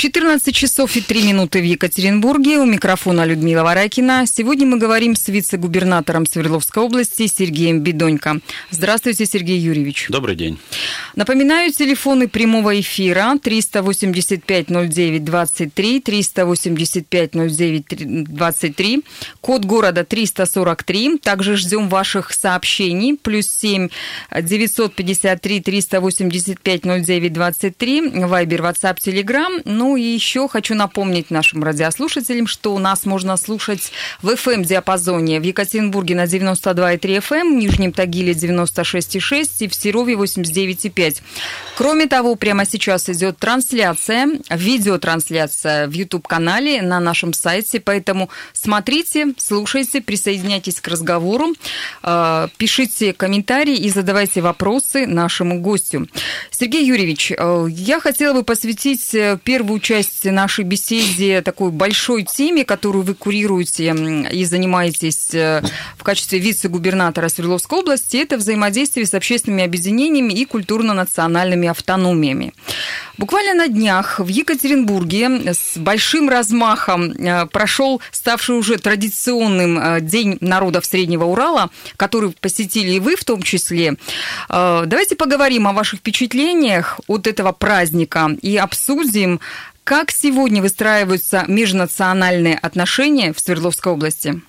14 часов и 3 минуты в Екатеринбурге. У микрофона Людмила Варакина. Сегодня мы говорим с вице-губернатором Свердловской области Сергеем Бедонько. Здравствуйте, Сергей Юрьевич. Добрый день. Напоминаю, телефоны прямого эфира 385-09-23, 385-09-23, код города 343. Также ждем ваших сообщений. Плюс 7 953 385 09 23, Вайбер, WhatsApp, Telegram. Ну ну и еще хочу напомнить нашим радиослушателям, что у нас можно слушать в FM-диапазоне в Екатеринбурге на 92,3 FM, в Нижнем Тагиле 96,6 и в Серове 89,5. Кроме того, прямо сейчас идет трансляция, видеотрансляция в YouTube-канале на нашем сайте, поэтому смотрите, слушайте, присоединяйтесь к разговору, э, пишите комментарии и задавайте вопросы нашему гостю. Сергей Юрьевич, э, я хотела бы посвятить э, часть нашей беседе такой большой теме, которую вы курируете и занимаетесь э, в качестве вице-губернатора Свердловской области, это взаимодействие с общественными объединениями и культурно-национальными автономиями. Буквально на днях в Екатеринбурге с большим размахом э, прошел ставший уже традиционным э, День народов Среднего Урала, который посетили и вы в том числе. Давайте поговорим о ваших впечатлениях от этого праздника и обсудим, как сегодня выстраиваются межнациональные отношения в Свердловской области?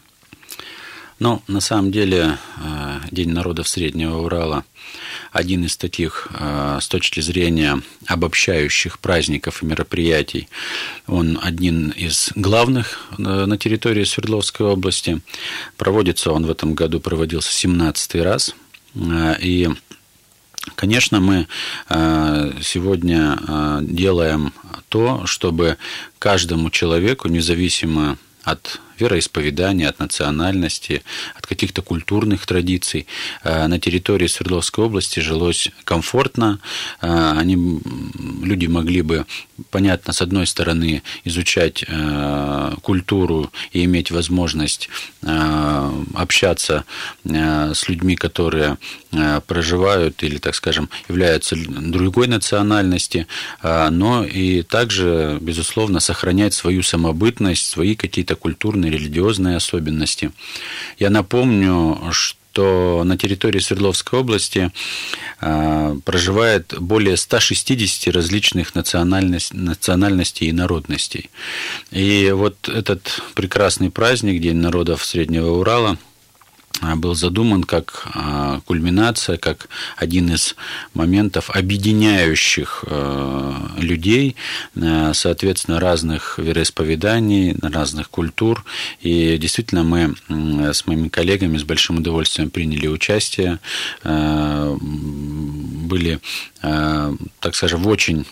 Ну, на самом деле, э, День народов Среднего Урала один из таких, э, с точки зрения обобщающих праздников и мероприятий, он один из главных э, на территории Свердловской области. Проводится он в этом году, проводился 17 раз. И Конечно, мы э, сегодня э, делаем то, чтобы каждому человеку, независимо от вероисповедания, от национальности, от каких-то культурных традиций. Э, на территории Свердловской области жилось комфортно. Э, они, люди могли бы, понятно, с одной стороны, изучать э, культуру и иметь возможность общаться с людьми, которые проживают или, так скажем, являются другой национальности, но и также, безусловно, сохранять свою самобытность, свои какие-то культурные религиозные особенности. Я напомню, что на территории Свердловской области а, проживает более 160 различных национальностей, национальностей и народностей. И вот этот прекрасный праздник, День народов Среднего Урала – был задуман как а, кульминация, как один из моментов, объединяющих а, людей, соответственно, разных вероисповеданий, разных культур. И действительно мы с моими коллегами с большим удовольствием приняли участие, были, так скажем, в очень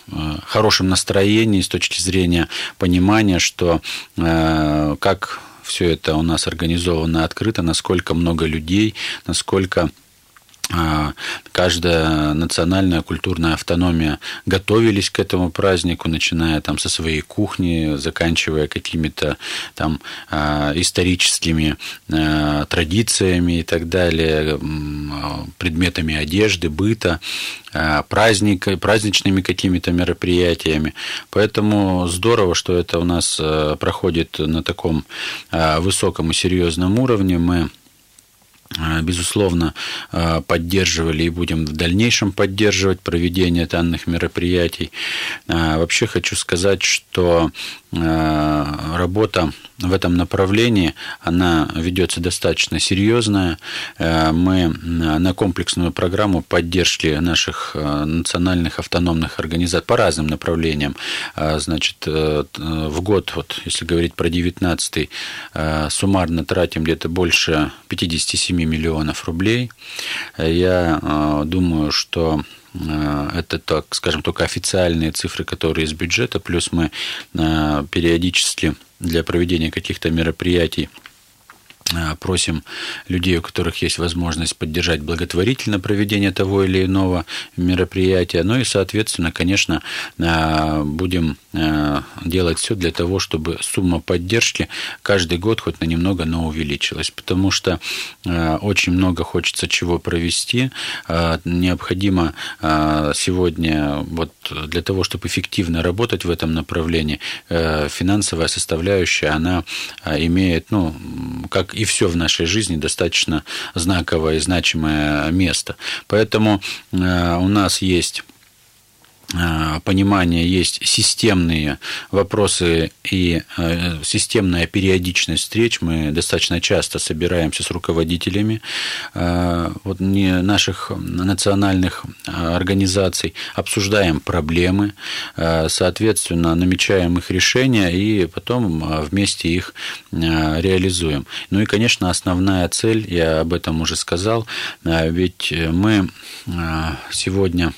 хорошем настроении с точки зрения понимания, что как все это у нас организовано открыто, насколько много людей, насколько каждая национальная культурная автономия готовились к этому празднику, начиная там со своей кухни, заканчивая какими-то там а, историческими а, традициями и так далее, предметами одежды, быта, праздника, праздничными какими-то мероприятиями. Поэтому здорово, что это у нас проходит на таком высоком и серьезном уровне. Мы безусловно, э, поддерживали и будем в дальнейшем поддерживать проведение данных мероприятий. Э, вообще хочу сказать, что работа в этом направлении, она ведется достаточно серьезная. Мы на комплексную программу поддержки наших национальных автономных организаций по разным направлениям. Значит, в год, вот, если говорить про 19 суммарно тратим где-то больше 57 миллионов рублей. Я э, думаю, что э, это, так скажем, только официальные цифры, которые из бюджета, плюс мы э, периодически для проведения каких-то мероприятий просим людей, у которых есть возможность поддержать благотворительно проведение того или иного мероприятия. Ну и, соответственно, конечно, будем делать все для того, чтобы сумма поддержки каждый год хоть на немного, но увеличилась, потому что очень много хочется чего провести. Необходимо сегодня вот для того, чтобы эффективно работать в этом направлении, финансовая составляющая, она имеет, ну, как и все в нашей жизни, достаточно знаковое и значимое место. Поэтому э, у нас есть понимания есть системные вопросы и э, системная периодичность встреч. Мы достаточно часто собираемся с руководителями э, вот, не наших национальных организаций, обсуждаем проблемы, соответственно, намечаем их решения и потом вместе их реализуем. Ну и, конечно, основная цель, я об этом уже сказал, ведь мы сегодня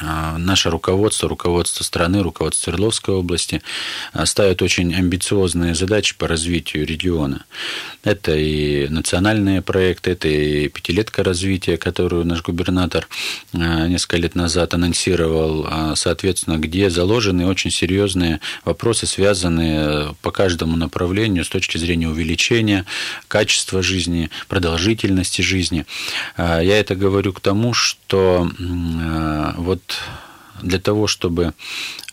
наше руководство, руководство страны, руководство Свердловской области а, ставят очень амбициозные задачи по развитию региона. Это и национальные проекты, это и пятилетка развития, которую наш губернатор а, несколько лет назад анонсировал, соответственно, где заложены очень серьезные вопросы, связанные по каждому направлению с точки зрения увеличения качества жизни, продолжительности жизни. Я это говорю к тому, что вот для того, чтобы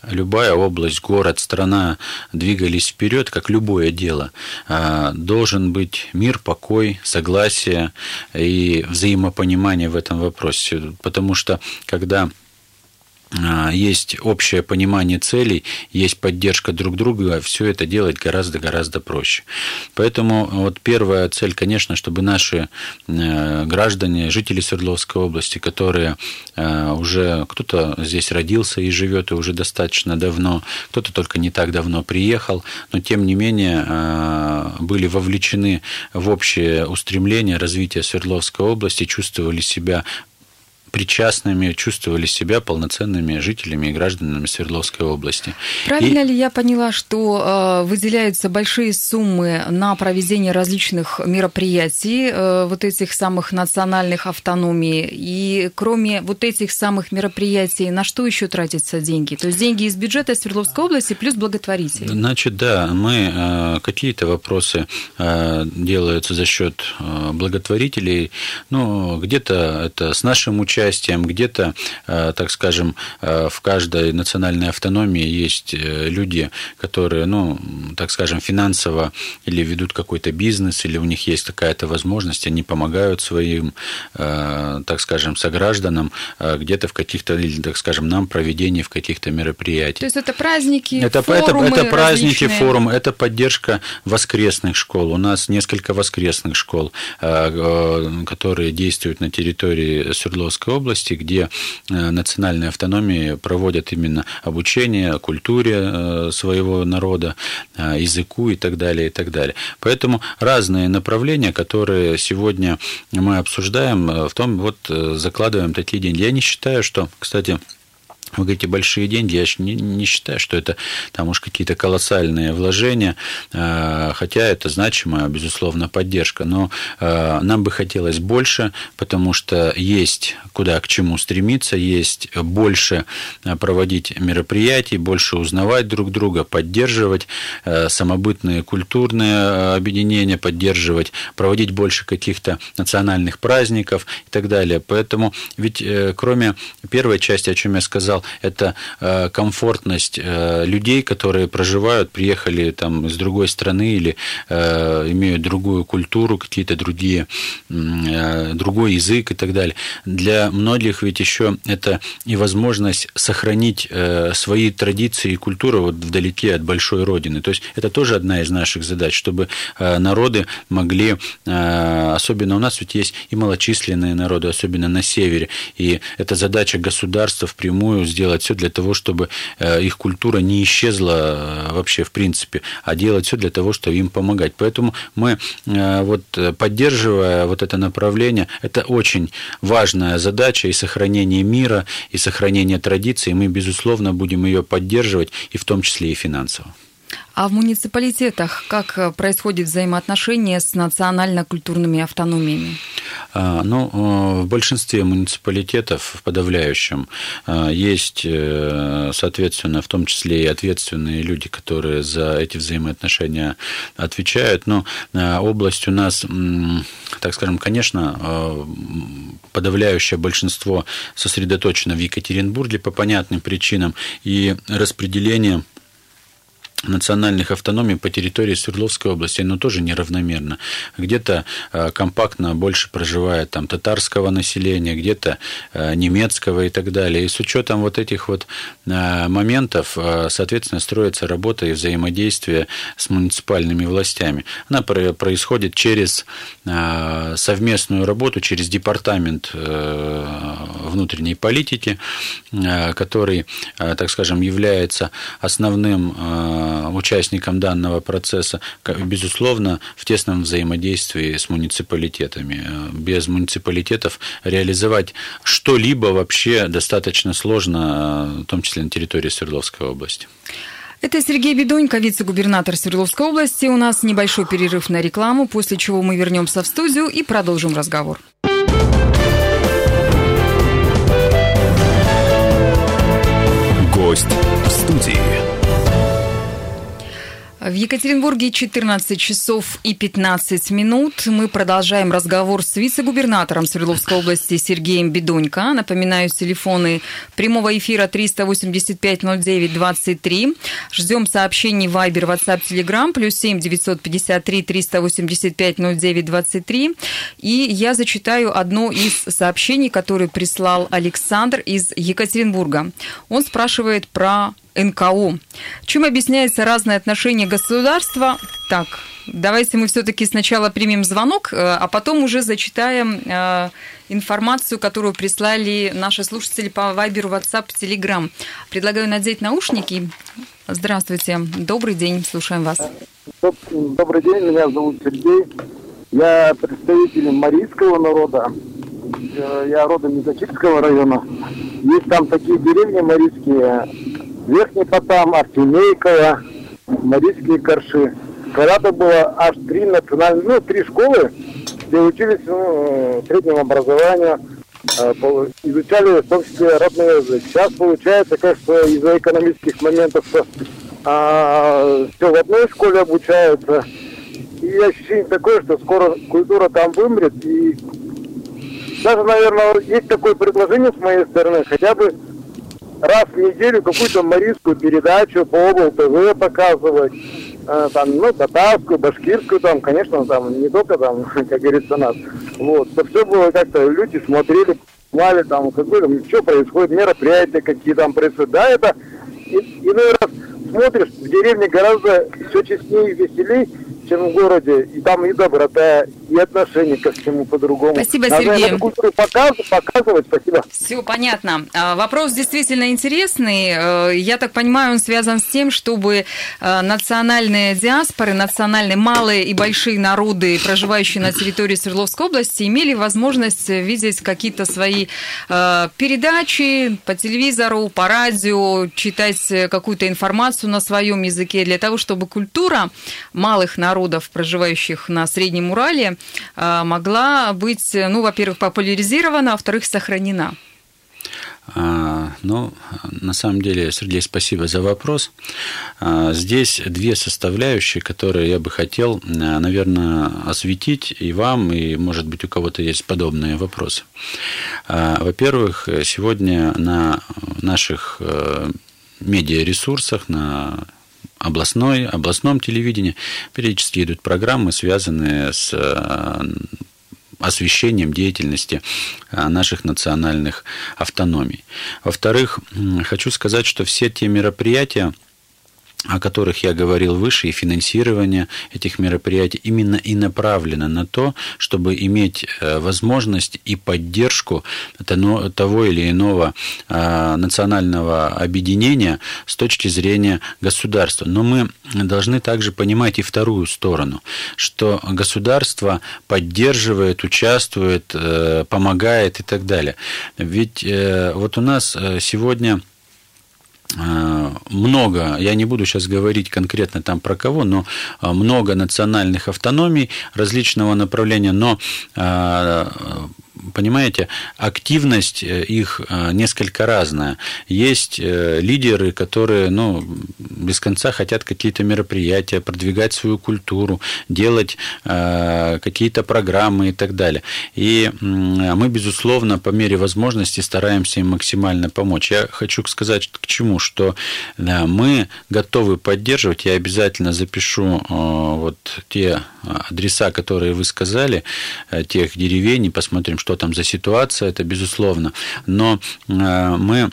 любая область, город, страна двигались вперед, как любое дело, а, должен быть мир, покой, согласие и взаимопонимание в этом вопросе. Потому что когда есть общее понимание целей, есть поддержка друг друга, все это делать гораздо-гораздо проще. Поэтому вот первая цель, конечно, чтобы наши э, граждане, жители Свердловской области, которые э, уже кто-то здесь родился и живет и уже достаточно давно, кто-то только не так давно приехал, но тем не менее э, были вовлечены в общее устремление развития Свердловской области, чувствовали себя причастными, чувствовали себя полноценными жителями и гражданами Свердловской области. Правильно и... ли я поняла, что э, выделяются большие суммы на проведение различных мероприятий, э, вот этих самых национальных автономий, и кроме вот этих самых мероприятий, на что еще тратятся деньги? То есть деньги из бюджета Свердловской области плюс благотворители? Значит, да, мы э, какие-то вопросы э, делаются за счет э, благотворителей, ну, где-то это с нашим участием, участием, где-то, э, так скажем, э, в каждой национальной автономии есть э, люди, которые, ну, так скажем, финансово или ведут какой-то бизнес, или у них есть какая-то возможность, они помогают своим, так скажем, согражданам где-то в каких-то, или, так скажем, нам проведении в каких-то мероприятиях. То есть это праздники, это, форумы это, это праздники, различные. форумы, это поддержка воскресных школ. У нас несколько воскресных школ, которые действуют на территории Свердловской Московской области, где э, национальные автономии проводят именно обучение культуре э, своего народа, э, языку и так далее, и так далее. Поэтому разные направления, которые сегодня мы обсуждаем, в том вот закладываем такие деньги. Я не считаю, что, кстати, вы говорите, большие деньги, я не, не считаю, что это там уж какие-то колоссальные вложения, э, хотя это значимая, безусловно, поддержка. Но э, нам бы хотелось больше, потому что есть куда к чему стремиться, есть больше э, проводить мероприятий, больше узнавать друг друга, поддерживать самобытные культурные объединения, поддерживать, проводить больше каких-то национальных праздников и так далее. Поэтому ведь кроме первой части, о чем я сказал, это э, комфортность э, людей, которые проживают, приехали там из другой страны или э, имеют другую культуру, какие-то другие, другой язык и так далее. Для многих ведь еще это и возможность сохранить свои традиции и культуру вот вдалеке от большой родины. То есть это тоже одна из наших задач, чтобы народы могли, особенно у нас ведь есть и малочисленные народы, особенно на севере, и это задача государства впрямую сделать все для того, чтобы э, их культура не исчезла э, вообще в принципе, а делать все для того, чтобы им помогать. Поэтому мы э, вот поддерживая вот это направление, это очень важная задача и сохранение мира, и сохранение традиций, мы, безусловно, будем ее поддерживать, и в том числе и финансово. А в муниципалитетах как происходит взаимоотношение с национально-культурными автономиями? А, ну, в большинстве муниципалитетов, в подавляющем, а, есть, э, соответственно, в том числе и ответственные люди, которые за эти взаимоотношения отвечают. Но область у нас, так скажем, конечно, подавляющее большинство сосредоточено в Екатеринбурге по понятным причинам, и распределение национальных автономий по территории Свердловской области, но тоже неравномерно. Где-то э, компактно больше проживает там татарского населения, где-то э, немецкого и так далее. И с учетом вот этих вот э, моментов, соответственно, строится работа и взаимодействие с муниципальными властями. Она происходит через совместную работу, через департамент внутренней политики, который, так скажем, является основным участникам данного процесса, безусловно, в тесном взаимодействии с муниципалитетами. Без муниципалитетов реализовать что-либо вообще достаточно сложно, в том числе на территории Свердловской области. Это Сергей Бедонько, вице-губернатор Свердловской области. У нас небольшой перерыв на рекламу, после чего мы вернемся в студию и продолжим разговор. Гость в студии. В Екатеринбурге 14 часов и 15 минут. Мы продолжаем разговор с вице-губернатором Свердловской области Сергеем Бедонько. Напоминаю, телефоны прямого эфира 385-09-23. Ждем сообщений Viber, WhatsApp, Telegram, плюс 7 953 385 09 23. И я зачитаю одно из сообщений, которое прислал Александр из Екатеринбурга. Он спрашивает про НКО. Чем объясняется разное отношение государства? Так, давайте мы все-таки сначала примем звонок, э, а потом уже зачитаем э, информацию, которую прислали наши слушатели по Вайберу, WhatsApp, Telegram. Предлагаю надеть наушники. Здравствуйте, добрый день, слушаем вас. Добрый день, меня зовут Сергей. Я представитель марийского народа. Э, я родом из Ачирского района. Есть там такие деревни марийские, Верхний Потам, Артемейково, Марийские Корши. Когда-то было аж три национальные, ну, три школы, где учились ну, среднему образованию, э, изучали в том числе родной язык. Сейчас получается, конечно, из-за экономических моментов а, все в одной школе обучаются. И ощущение такое, что скоро культура там вымрет. И даже, наверное, есть такое предложение с моей стороны, хотя бы раз в неделю какую-то марийскую передачу по обл ТВ показывать, э, там, ну, татарскую, башкирскую, там, конечно, там, не только там, как говорится, нас, вот, чтобы все было как-то, люди смотрели, понимали, там, какое, что происходит, мероприятия какие там происходят, да, это, иной раз смотришь, в деревне гораздо все честнее и веселее, чем в городе. И там и доброта, и отношение ко всему по-другому. Спасибо, Надо Сергей. Надо культуру показывать, показывать. Спасибо. Все понятно. А, вопрос действительно интересный. Э, я так понимаю, он связан с тем, чтобы э, национальные диаспоры, национальные малые и большие народы, проживающие на территории Свердловской области, имели возможность видеть какие-то свои э, передачи по телевизору, по радио, читать какую-то информацию на своем языке, для того, чтобы культура малых народов проживающих на Среднем Урале, могла быть, ну, во-первых, популяризирована, а во-вторых, сохранена? А, ну, на самом деле, Сергей, спасибо за вопрос. А, здесь две составляющие, которые я бы хотел, наверное, осветить и вам, и, может быть, у кого-то есть подобные вопросы. Во-первых, сегодня на наших э, медиаресурсах, на областной, областном телевидении периодически идут программы, связанные с э, освещением деятельности э, наших национальных автономий. Во-вторых, хочу сказать, что все те мероприятия, о которых я говорил выше, и финансирование этих мероприятий именно и направлено на то, чтобы иметь э, возможность и поддержку того или иного э, национального объединения с точки зрения государства. Но мы должны также понимать и вторую сторону, что государство поддерживает, участвует, э, помогает и так далее. Ведь вот у нас сегодня много, я не буду сейчас говорить конкретно там про кого, но много национальных автономий различного направления, но понимаете, активность э, их э, несколько разная. Есть э, лидеры, которые ну, без конца хотят какие-то мероприятия, продвигать свою культуру, делать какие-то программы и так далее. И мы, безусловно, по мере возможности стараемся им максимально помочь. Я хочу сказать к чему, что мы готовы поддерживать, я обязательно запишу вот те адреса, которые вы сказали, тех деревень, и посмотрим, что там за ситуация, это безусловно. Но э, мы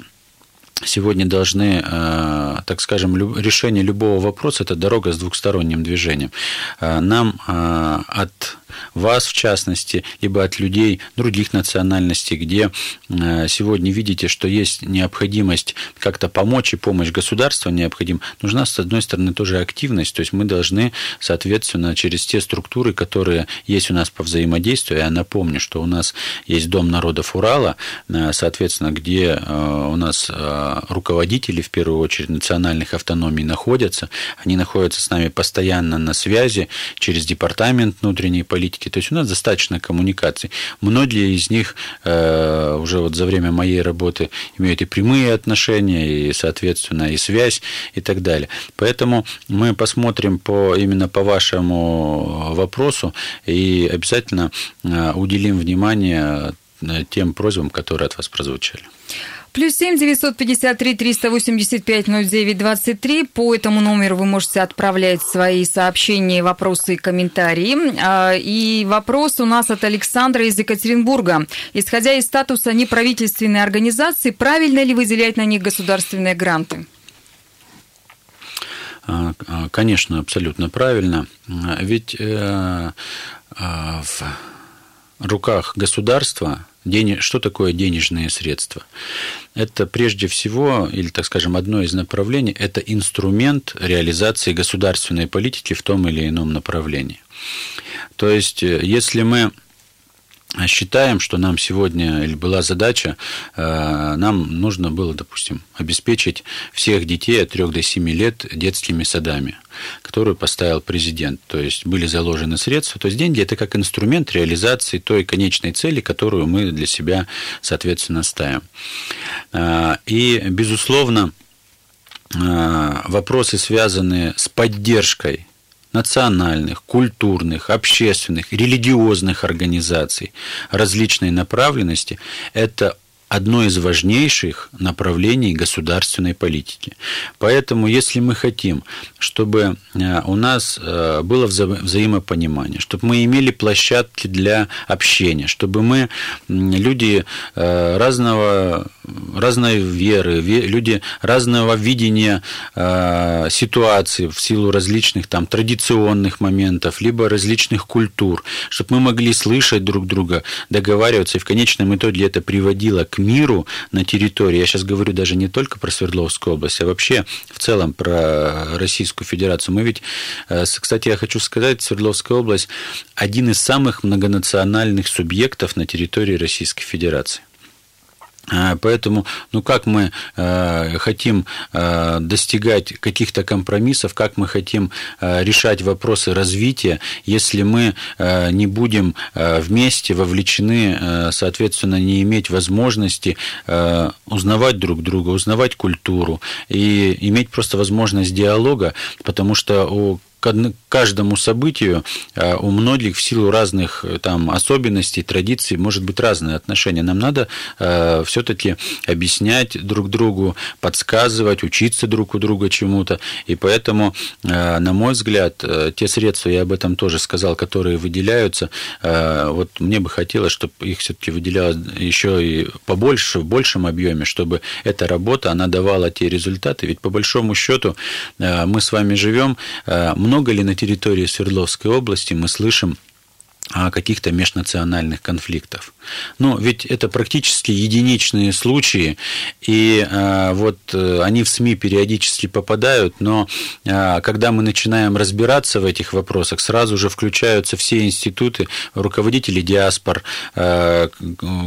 сегодня должны, э, так скажем, решение любого вопроса – это дорога с двухсторонним движением. Э, нам от вас, в частности, либо от людей других национальностей, где э, сегодня видите, что есть необходимость как-то помочь и помощь государства необходим, нужна, с одной стороны, тоже активность, то есть мы должны, соответственно, через те структуры, которые есть у нас по взаимодействию, я напомню, что у нас есть Дом народов Урала, э, соответственно, где э, у нас руководители, в первую очередь, национальных автономий находятся, они находятся с нами постоянно на связи через Департамент внутренней политики, политики. То есть у нас достаточно коммуникаций. Многие из них э, уже вот за время моей работы имеют и прямые отношения, и, соответственно, и связь, и так далее. Поэтому мы посмотрим по, именно по вашему вопросу и обязательно э, уделим внимание э, тем просьбам, которые от вас прозвучали. Плюс семь девятьсот пятьдесят три триста восемьдесят пять ноль девять двадцать три. По этому номеру вы можете отправлять свои сообщения, вопросы и комментарии. А, и вопрос у нас от Александра из Екатеринбурга. Исходя из статуса неправительственной организации, правильно ли выделять на них государственные гранты? А, а, конечно, абсолютно правильно. Ведь э, в руках государства День... Что такое денежные средства? Это прежде всего, или, так скажем, одно из направлений, это инструмент реализации государственной политики в том или ином направлении. То есть, э, если мы считаем, что нам сегодня или была задача, э, нам нужно было, допустим, обеспечить всех детей от 3 до 7 лет детскими садами, которую поставил президент. То есть были заложены средства. То есть деньги – это как инструмент реализации той конечной цели, которую мы для себя, соответственно, ставим. Э, и, безусловно, э, вопросы, связанные с поддержкой национальных, культурных, общественных, религиозных организаций различной направленности – это одно из важнейших направлений государственной политики. Поэтому, если мы хотим, чтобы э, у нас э, было вза взаимопонимание, чтобы мы имели площадки для общения, чтобы мы, люди э, разного, разной веры, люди разного видения ситуации в силу различных там традиционных моментов, либо различных культур, чтобы мы могли слышать друг друга, договариваться, и в конечном итоге это приводило к миру на территории, я сейчас говорю даже не только про Свердловскую область, а вообще в целом про Российскую Федерацию. Мы ведь, э, кстати, я хочу сказать, Свердловская область один из самых многонациональных субъектов на территории Российской Федерации. А, поэтому, ну как мы э, хотим э, достигать каких-то компромиссов, как мы хотим э, решать вопросы развития, если мы э, не будем э, вместе вовлечены, э, соответственно, не иметь возможности э, узнавать друг друга, узнавать культуру и иметь просто возможность диалога, потому что у к каждому событию а, у многих в силу разных э, там особенностей, традиций может быть разное отношение. Нам надо э, все-таки объяснять друг другу, подсказывать, учиться друг у друга чему-то. И поэтому, э, на мой взгляд, те средства, я об этом тоже сказал, которые выделяются, вот мне бы хотелось, чтобы их все-таки выделялось еще и побольше, в большем объеме, чтобы эта работа, она давала те результаты. Ведь по большому счету мы с вами живем, много ли на территории Свердловской области мы слышим о каких-то межнациональных конфликтах. Но ведь это практически единичные случаи, и э, вот э, они в СМИ периодически попадают, но э, когда мы начинаем разбираться в этих вопросах, сразу же включаются все институты, руководители диаспор, э,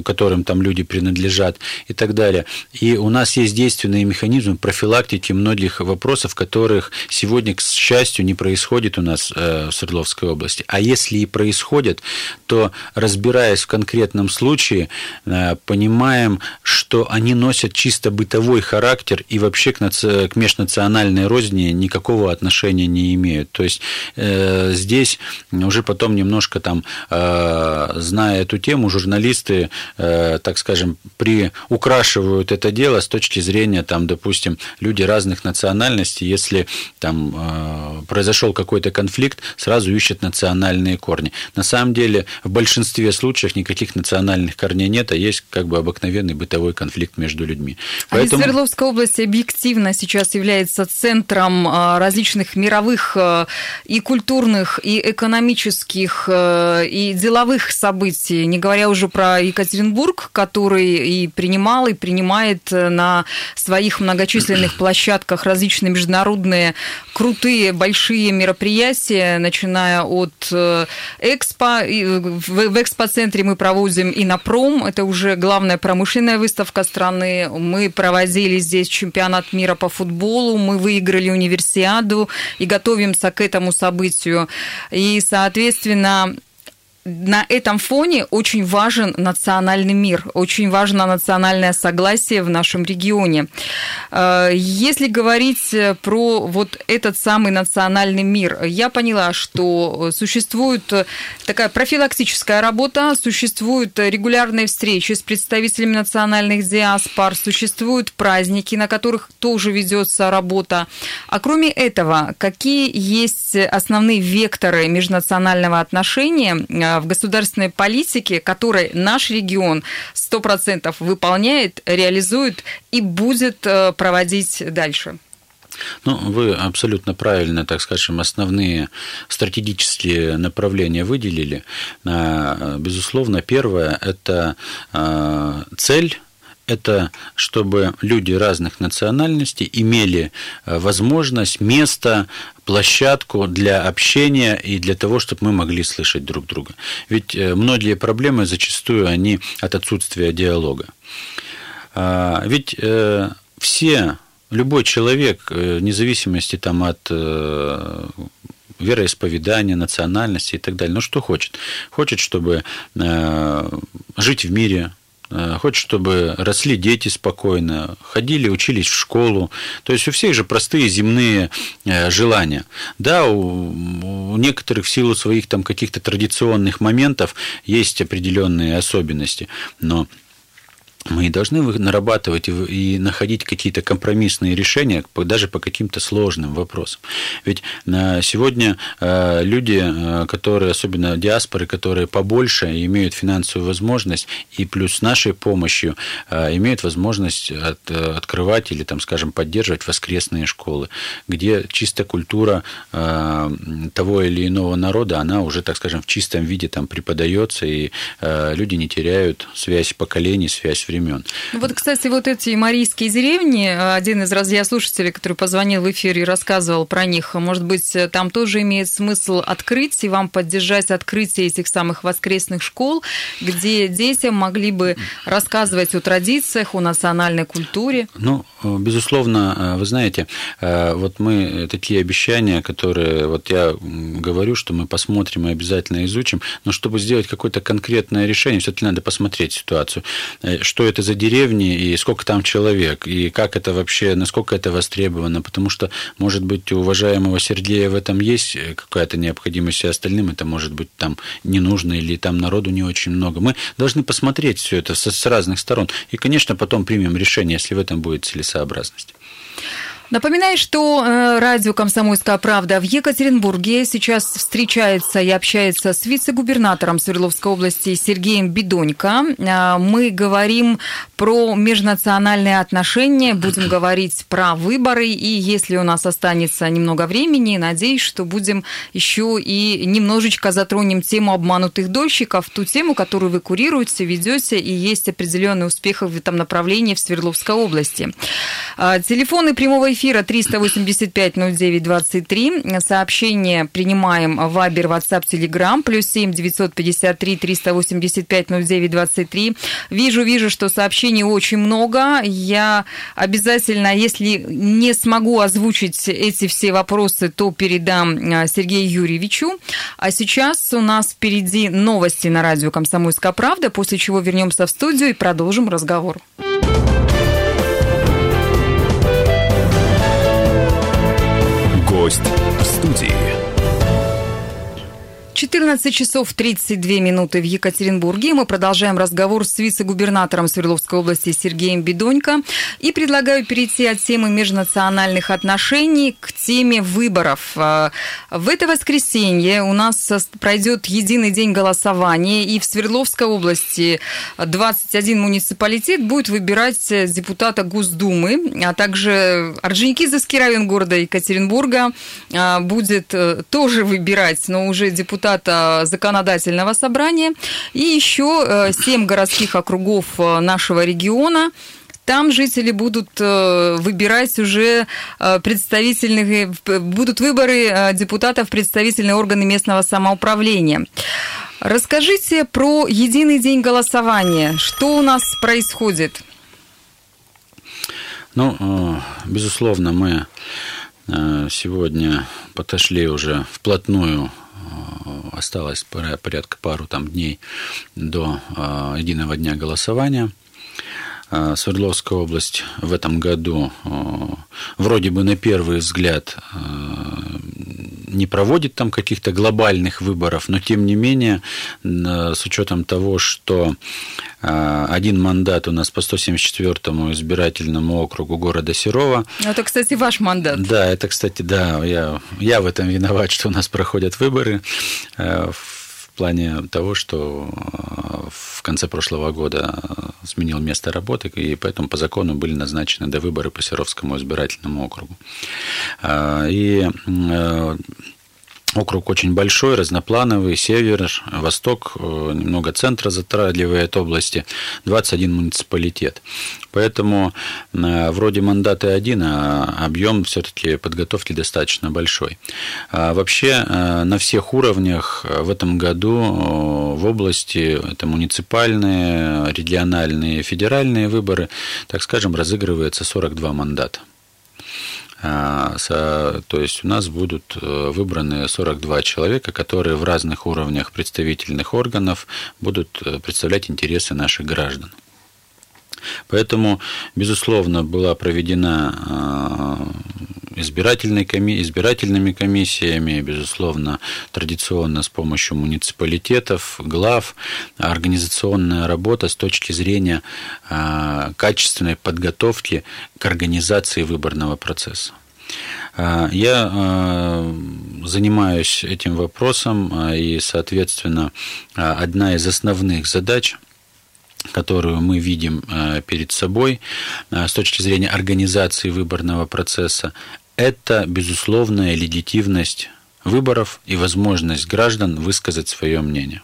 которым там люди принадлежат и так далее. И у нас есть действенный механизм профилактики многих вопросов, которых сегодня, к счастью, не происходит у нас э, в Свердловской области. А если и происходит, то разбираясь в конкретном случае э, понимаем, что они носят чисто бытовой характер и вообще к, наци... к межнациональной розни никакого отношения не имеют. То есть э, здесь уже потом немножко там, э, зная эту тему, журналисты, э, так скажем, приукрашивают это дело с точки зрения, там, допустим, люди разных национальностей, если там э, произошел какой-то конфликт, сразу ищут национальные корни. На самом деле, в большинстве случаев никаких национальных национальных корней нет, а есть как бы обыкновенный бытовой конфликт между людьми. А Поэтому... Свердловская область объективно сейчас является центром а, различных мировых а, и культурных, и экономических, а, и деловых событий, не говоря уже про Екатеринбург, который и принимал, и принимает на своих многочисленных площадках различные международные крутые большие мероприятия, начиная от э, Экспо. В Экспо-центре мы проводим и на пром. Это уже главная промышленная выставка страны. Мы проводили здесь чемпионат мира по футболу, мы выиграли универсиаду и готовимся к этому событию. И, соответственно, на этом фоне очень важен национальный мир, очень важно национальное согласие в нашем регионе. Э, если говорить про вот этот самый национальный мир, я поняла, что существует такая профилактическая работа, существуют регулярные встречи с представителями национальных диаспор, существуют праздники, на которых тоже ведется работа. А кроме этого, какие есть основные векторы межнационального отношения э, в государственной политике, которой наш регион 100% выполняет, реализует и будет э, проводить дальше? Ну, вы абсолютно правильно, так скажем, основные стратегические направления выделили. Э, безусловно, первое – это э, цель это чтобы люди разных национальностей имели э, возможность, место, площадку для общения и для того, чтобы мы могли слышать друг друга. Ведь э, многие проблемы зачастую они от отсутствия диалога. А, ведь э, все, любой человек, вне зависимости там, от вероисповедания, национальности и так далее. Ну, что хочет? Хочет, чтобы жить в мире, хочет, чтобы росли дети спокойно, ходили, учились в школу. То есть у всех же простые земные э, желания. Да, у, у некоторых в силу своих там каких-то традиционных моментов есть определенные особенности, но мы должны нарабатывать и находить какие-то компромиссные решения даже по каким-то сложным вопросам. Ведь э, сегодня э, люди, э, которые, особенно диаспоры, которые побольше имеют финансовую возможность и плюс с нашей помощью имеют возможность открывать или, там, скажем, поддерживать воскресные школы, где чисто культура того или иного народа, она уже, так скажем, в чистом виде там преподается, и люди не теряют связь поколений, связь времен. Ну вот, кстати, вот эти марийские деревни, один из радиослушателей, который позвонил в эфир и рассказывал про них, может быть, там тоже имеет смысл открыть и вам поддержать открытие этих самых воскресных школ, где детям могли бы рассказывать о традициях, о национальной культуре? Ну, безусловно, вы знаете, вот мы такие обещания, которые, вот я говорю, что мы посмотрим и обязательно изучим, но чтобы сделать какое-то конкретное решение, все-таки надо посмотреть ситуацию, что что это за деревни и сколько там человек, и как это вообще, насколько это востребовано, потому что, может быть, у уважаемого Сергея в этом есть какая-то необходимость, и остальным это может быть там не нужно, или там народу не очень много. Мы должны посмотреть все это с разных сторон, и, конечно, потом примем решение, если в этом будет целесообразность. Напоминаю, что э, радио «Комсомольская правда» в Екатеринбурге сейчас встречается и общается с вице-губернатором Свердловской области Сергеем Бедонько. Э, мы говорим про межнациональные отношения, будем говорить про выборы, и если у нас останется немного времени, надеюсь, что будем еще и немножечко затронем тему обманутых дольщиков, ту тему, которую вы курируете, ведете, и есть определенный успех в этом направлении в Свердловской области. Э, телефоны прямого эфира эфира 385-09-23. Сообщение принимаем в Вайбер, WhatsApp, Telegram. Плюс 7 953 385 09 23. Вижу, вижу, что сообщений очень много. Я обязательно, если не смогу озвучить эти все вопросы, то передам э, Сергею Юрьевичу. А сейчас у нас впереди новости на радио «Комсомольская правда», после чего вернемся в студию и продолжим разговор. Гость в студии. 14 часов 32 минуты в Екатеринбурге. Мы продолжаем разговор с вице-губернатором Свердловской области Сергеем Бедонько. И предлагаю перейти от темы межнациональных отношений к теме выборов. А, в это воскресенье у нас пройдет единый день голосования. И в Свердловской области 21 муниципалитет будет выбирать депутата Госдумы, а также Орджоникидзевский район города Екатеринбурга а, будет э, тоже выбирать, но уже депутат депутата законодательного собрания и еще э, семь городских округов э, нашего региона. Там жители будут э, выбирать уже представительных, будут выборы депутатов в представительные органы местного самоуправления. Расскажите про единый день голосования. Что у нас происходит? Ну, безусловно, мы сегодня подошли уже вплотную осталось порядка пару там дней до а, единого дня голосования. А, Свердловская область в этом году вроде бы на первый взгляд не проводит там каких-то глобальных выборов, но тем не менее, с учетом того, что один мандат у нас по 174-му избирательному округу города Серова. Это, кстати, ваш мандат. Да, это, кстати, да, я, я в этом виноват, что у нас проходят выборы в плане того, что в конце прошлого года сменил место работы, и поэтому по закону были назначены до выборы по Серовскому избирательному округу. И Округ очень большой, разноплановый, север, восток, э, немного центра затрагивает области, 21 муниципалитет. Поэтому э, вроде мандаты один, а объем все-таки подготовки достаточно большой. А вообще э, на всех уровнях в этом году в области это муниципальные, региональные, федеральные выборы, так скажем, разыгрывается 42 мандата. А, то есть у нас будут э, выбраны 42 человека, которые в разных уровнях представительных органов будут э, представлять интересы наших граждан. Поэтому, безусловно, была проведена а, избирательной коми... избирательными комиссиями, безусловно, традиционно с помощью муниципалитетов, глав, организационная работа с точки зрения а, качественной подготовки к организации выборного процесса. А, я занимаюсь этим вопросом, и, соответственно, одна из основных задач – которую мы видим перед собой с точки зрения организации выборного процесса, это безусловная легитимность выборов и возможность граждан высказать свое мнение.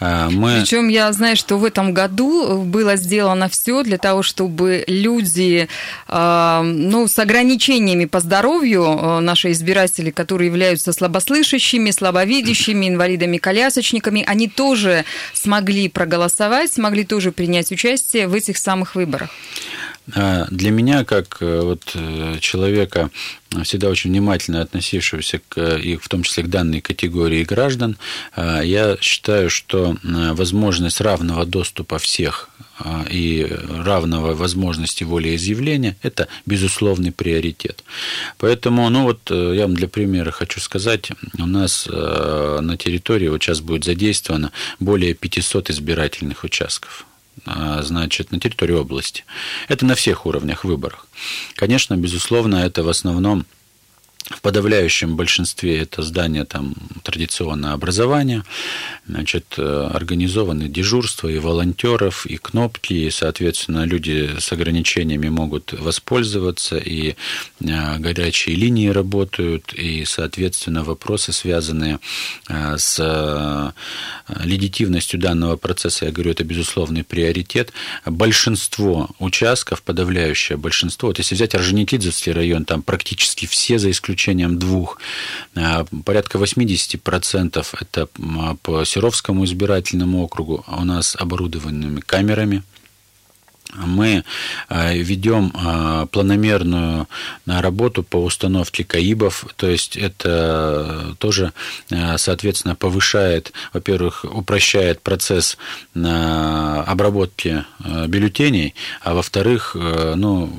А, мы... Причем я знаю, что в этом году было сделано все для того, чтобы люди а, ну, с ограничениями по здоровью, а, наши избиратели, которые являются слабослышащими, слабовидящими, инвалидами-колясочниками, они тоже смогли проголосовать, смогли тоже принять участие в этих самых выборах. Для меня, как э, вот э, человека, всегда очень внимательно относившегося к, и в том числе к данной категории граждан, я считаю, что возможность равного доступа всех и равного возможности волеизъявления – это безусловный приоритет. Поэтому, ну вот э, я вам для примера хочу сказать, у нас на территории вот сейчас будет задействовано более 500 избирательных участков значит, на территории области. Это на всех уровнях выборах. Конечно, безусловно, это в основном в подавляющем большинстве это здания там традиционное образование, значит, э, организованы дежурства и волонтеров, и кнопки, и, соответственно, люди с ограничениями могут воспользоваться, и э, горячие линии работают, и, соответственно, вопросы, связанные э, с легитимностью данного процесса, я говорю, это безусловный приоритет. Большинство участков, подавляющее большинство, вот если взять Орджоникидзевский район, там практически все, за исключением исключением двух. Э, порядка 80% это по Серовскому избирательному округу у нас оборудованными камерами, мы э, ведем э, планомерную работу по установке КАИБов, то есть это тоже, соответственно, повышает, во-первых, упрощает процесс обработки бюллетеней, а во-вторых, ну,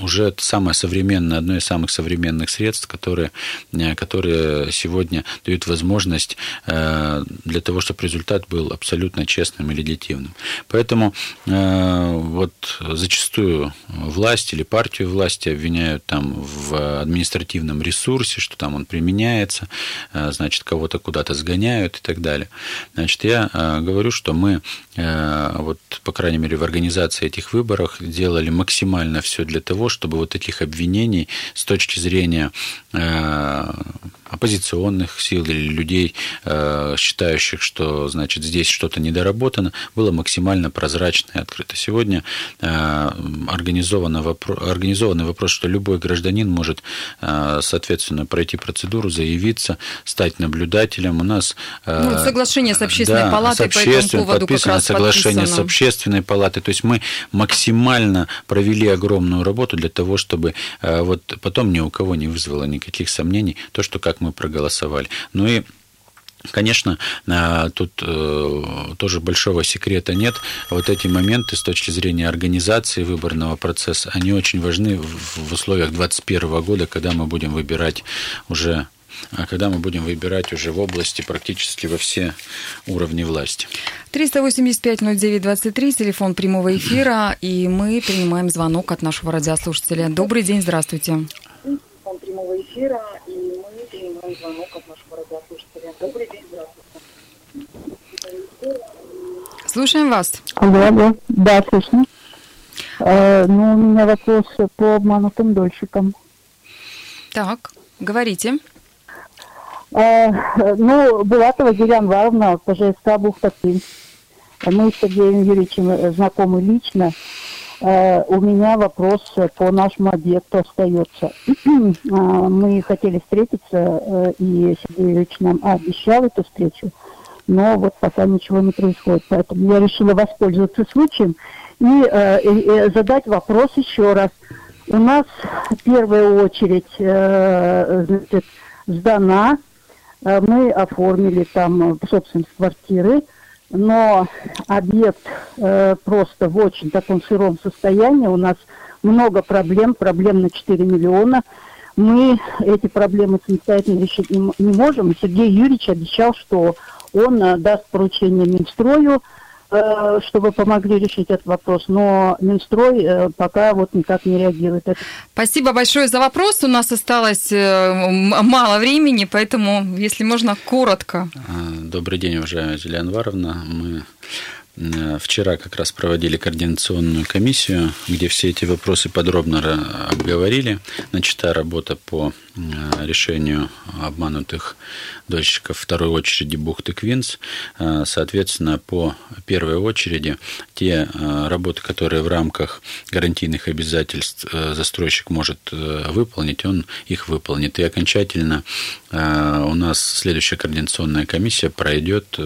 уже самое современное, одно из самых современных средств, которые, э, которые сегодня дают возможность э, для того, чтобы результат был абсолютно честным и легитимным. Поэтому э, вот зачастую власть или партию власти обвиняют там в административном ресурсе, что там он применяется, значит, кого-то куда-то сгоняют и так далее. Значит, я говорю, что мы вот, по крайней мере, в организации этих выборов делали максимально все для того, чтобы вот таких обвинений с точки зрения э, оппозиционных сил или людей, э, считающих, что значит, здесь что-то недоработано, было максимально прозрачно и открыто. Сегодня э, организован вопрос, организованный вопрос, что любой гражданин может, э, соответственно, пройти процедуру, заявиться, стать наблюдателем. У нас... Ну, соглашение с общественной да, палатой с обществен, по этому поводу как раз соглашение подписано. с общественной палатой. То есть мы максимально провели огромную работу для того, чтобы вот потом ни у кого не вызвало никаких сомнений то, что как мы проголосовали. Ну и Конечно, а, тут э, тоже большого секрета нет. Вот эти моменты с точки зрения организации выборного процесса, они очень важны в условиях 2021 года, когда мы будем выбирать уже а когда мы будем выбирать уже в области практически во все уровни власти. 385-09-23, телефон прямого эфира, и мы принимаем звонок от нашего радиослушателя. Добрый день, здравствуйте. Телефон прямого эфира, и мы принимаем звонок от нашего радиослушателя. Добрый день, здравствуйте. Слушаем вас. Алло, алло. Да, слышно. Э, ну, у меня вопрос по обманутым дольщикам. Так, говорите. Э, ну, Булатова Юлия Анваровна, ПЖСК Бухтакин. Мы с Сергеем Юрьевичем знакомы лично. Э, у меня вопрос по нашему объекту остается. Э, мы хотели встретиться, э, и Сергей Юрьевич нам обещал эту встречу, но вот пока ничего не происходит. Поэтому я решила воспользоваться случаем и задать вопрос еще раз. У нас в первую очередь значит, сдана, мы оформили там собственность квартиры – но объект э, просто в очень таком сыром состоянии. У нас много проблем, проблем на 4 миллиона. Мы эти проблемы самостоятельно решить не, не можем. Сергей Юрьевич обещал, что он э, даст поручение Минстрою чтобы помогли решить этот вопрос. Но Минстрой э, пока вот никак не реагирует. Спасибо большое за вопрос. У нас осталось э, мало времени, поэтому, если можно, коротко. Добрый день, уважаемая Зелена Анваровна. Мы Э, вчера как раз проводили координационную комиссию, где все эти вопросы подробно обговорили. Начата работа по э, решению обманутых дольщиков второй очереди бухты Квинс. Э, соответственно, по первой очереди те работы, которые в рамках гарантийных обязательств застройщик может выполнить, он их выполнит. И окончательно у нас следующая координационная комиссия пройдет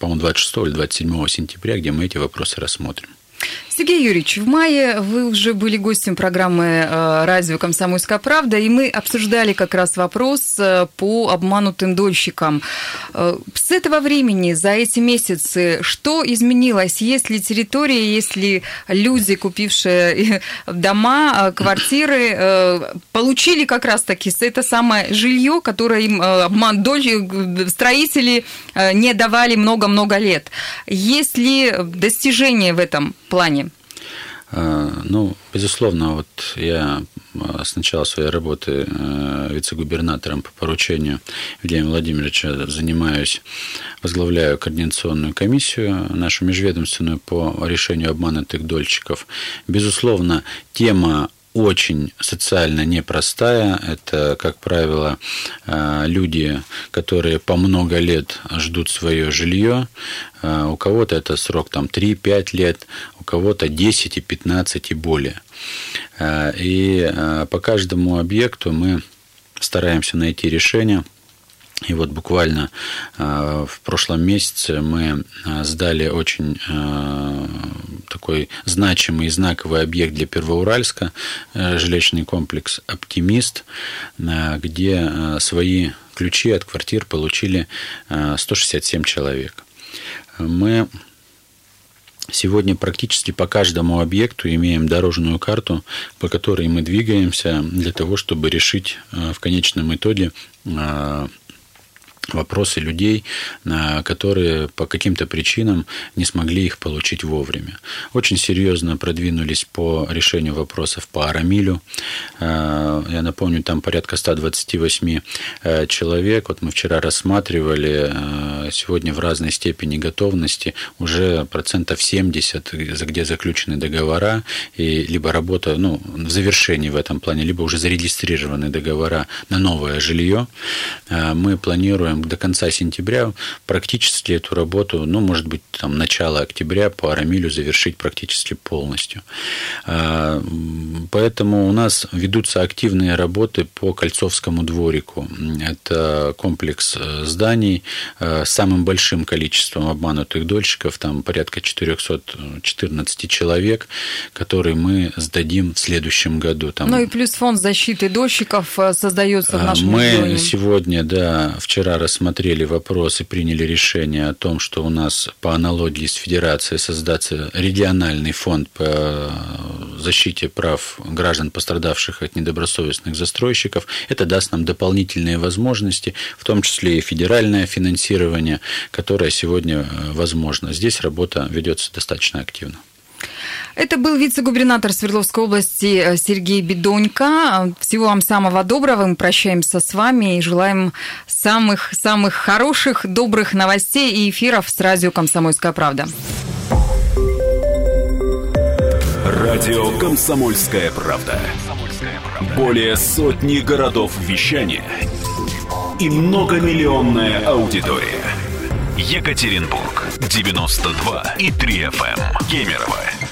по-моему, 26 или 27 сентября, где мы эти вопросы рассмотрим. Сергей Юрьевич, в мае вы уже были гостем программы э, «Радио Комсомольская правда», и мы обсуждали как раз вопрос э, по обманутым дольщикам. Э, с этого времени, за эти месяцы, что изменилось? Есть ли территории, есть ли люди, купившие дома, квартиры, получили как раз-таки это самое жилье, которое им обман строители не давали много-много лет? Есть ли достижения в этом плане? А, ну, безусловно, вот я а, с начала своей работы а, вице-губернатором по поручению Владимира Владимировича занимаюсь, возглавляю координационную комиссию, нашу межведомственную по решению обманутых дольщиков. Безусловно, тема очень социально непростая. Это, как правило, э, люди, которые по много лет ждут свое жилье. Э, у кого-то это срок там 3-5 лет, у кого-то 10 и 15 и более. Э, и по каждому объекту мы стараемся найти решение – и вот буквально э, в прошлом месяце мы э, сдали очень э, такой значимый и знаковый объект для Первоуральска, жилищный комплекс «Оптимист», где свои ключи от квартир получили 167 человек. Мы Сегодня практически по каждому объекту имеем дорожную карту, по которой мы двигаемся для того, чтобы решить в конечном итоге вопросы людей, которые по каким-то причинам не смогли их получить вовремя. Очень серьезно продвинулись по решению вопросов по Арамилю. Э, я напомню, там порядка 128 э, человек. Вот мы вчера рассматривали, э, сегодня в разной степени готовности уже процентов 70, где заключены договора, и либо работа, ну, в завершении в этом плане, либо уже зарегистрированы договора на новое жилье. Мы планируем до конца сентября практически эту работу, ну, может быть, там, начало октября по Арамилю завершить практически полностью. А, поэтому у нас ведутся активные работы по Кольцовскому дворику. Это комплекс э, зданий э, с самым большим количеством обманутых дольщиков, там порядка 414 человек, которые мы сдадим в следующем году. Там... Ну и плюс фонд защиты дольщиков э, создается в нашем мы регионе. Мы сегодня, да, вчера рассмотрели вопрос и приняли решение о том, что у нас по аналогии с Федерацией создаться региональный фонд по защите прав граждан, пострадавших от недобросовестных застройщиков. Это даст нам дополнительные возможности, в том числе и федеральное финансирование, которое сегодня э, возможно. Здесь работа ведется достаточно активно. Это был вице-губернатор Свердловской области э, Сергей Бедонько. Всего вам самого доброго. Мы прощаемся с вами и желаем самых-самых хороших, добрых новостей и эфиров с радио «Комсомольская правда». Радио «Комсомольская правда». Более сотни городов вещания и многомиллионная аудитория. Екатеринбург 92 и 3 FM. Эм. Кемерово